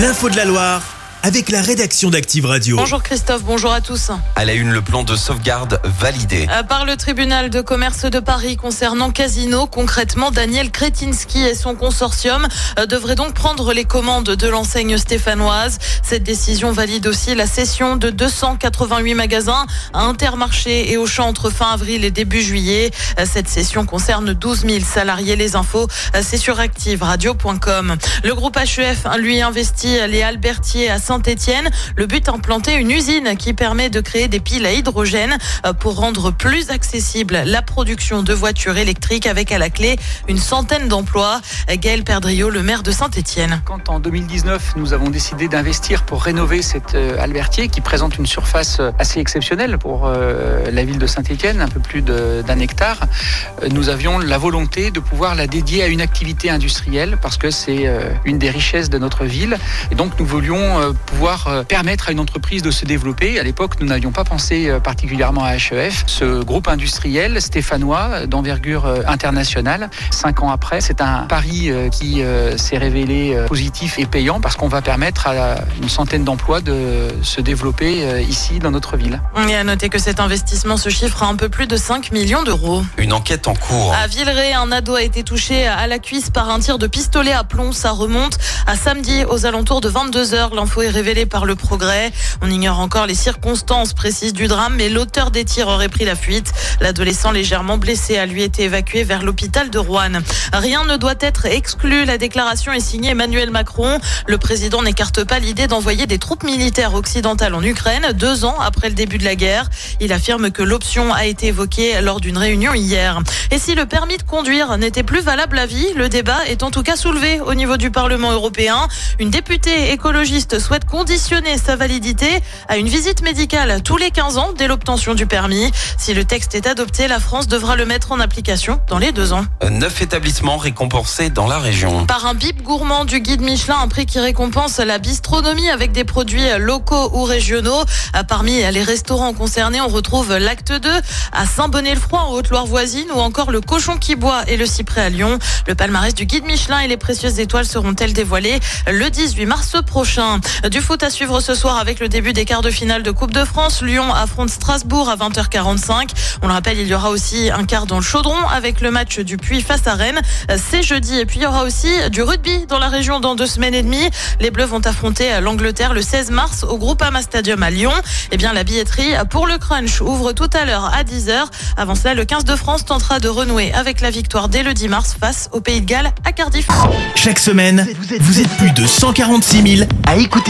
L'info de la Loire avec la rédaction d'Active Radio. Bonjour Christophe, bonjour à tous. À la une, le plan de sauvegarde validé. Euh, Par le tribunal de commerce de Paris concernant Casino, concrètement, Daniel Kretinsky et son consortium euh, devraient donc prendre les commandes de l'enseigne stéphanoise. Cette décision valide aussi la cession de 288 magasins à Intermarché et Auchan entre fin avril et début juillet. Euh, Cette cession concerne 12 000 salariés. Les infos, c'est sur activeradio.com. Le groupe HEF, lui, investit les Albertiers à Saint-Etienne. Le but, implanter une usine qui permet de créer des piles à hydrogène euh, pour rendre plus accessible la production de voitures électriques avec à la clé une centaine d'emplois. Gaël Perdriau, le maire de Saint-Etienne. Quand en 2019, nous avons décidé d'investir pour rénover cet euh, Albertier qui présente une surface euh, assez exceptionnelle pour la ville de Saint-Étienne, un peu plus d'un hectare, nous avions la volonté de pouvoir la dédier à une activité industrielle parce que c'est une des richesses de notre ville. Et donc nous voulions pouvoir euh, permettre à une entreprise de se développer. À l'époque, nous n'avions pas pensé euh, particulièrement à HEF. Ce groupe industriel stéphanois d'envergure euh, internationale, cinq ans après, c'est un pari qui s'est révélé positif et payant parce qu'on va permettre à une centaine d'emplois de se développer ici dans notre ville. Et à noter que cet investissement se chiffre à un peu plus de 5 millions d'euros. Une enquête en cours. À Villeray, un ado a été touché à la cuisse par un tir de pistolet à plomb. Ça remonte à samedi aux alentours de 22h. L'info est révélée par le progrès. On ignore encore les circonstances précises du drame, mais l'auteur des tirs aurait pris la fuite. L'adolescent légèrement blessé a lui été évacué vers l'hôpital de Rouen. Rien ne doit être exclu. La déclaration est signée Emmanuel Macron. Le président n'écarte pas l'idée d'envoyer des troupes militaires occidentales en Ukraine deux ans après le début de la guerre. Il affirme que l'option a été évoquée lors d'une réunion hier. Et si le permis de conduire n'était plus valable à vie, le débat est en tout cas soulevé au niveau du Parlement européen. Une députée écologiste souhaite conditionner sa validité à une visite médicale tous les 15 ans dès l'obtention du permis. Si le texte est adopté, la France devra le mettre en application dans les deux ans. Neuf établissements récompensés dans la région. Par un bip gourmand du guide Michelin, un prix qui récompense la bistronomie avec des produits locaux ou régionaux. Euh, Parmi les restaurants concernés, on retrouve l'Acte 2 à Saint-Bonnet-le-Froid en Haute-Loire voisine ou encore le Cochon qui boit et le Cyprès à Lyon. Le palmarès du guide Michelin et les précieuses étoiles seront-elles dévoilées le 18 mars prochain? Du foot à suivre ce soir avec le début des quarts de finale de Coupe de France. Lyon affronte Strasbourg à 20h45. On le rappelle, il y aura aussi un quart dans le chaudron avec le match du Puy face à Rennes. C'est jeudi. Et puis il y aura aussi du rugby dans la région dans deux semaines et demie. Les Bleus vont affronter l'Angleterre le 16 mars au Groupama Stadium à Lyon. Eh bien, la billetterie pour le crunch ouvre tout à l'heure à 10h. Avant cela, le 15 de France tentera de renouer avec la victoire dès le 10 mars face au Pays de Galles à Cardiff. Chaque semaine, vous êtes plus de 146 000 à écouter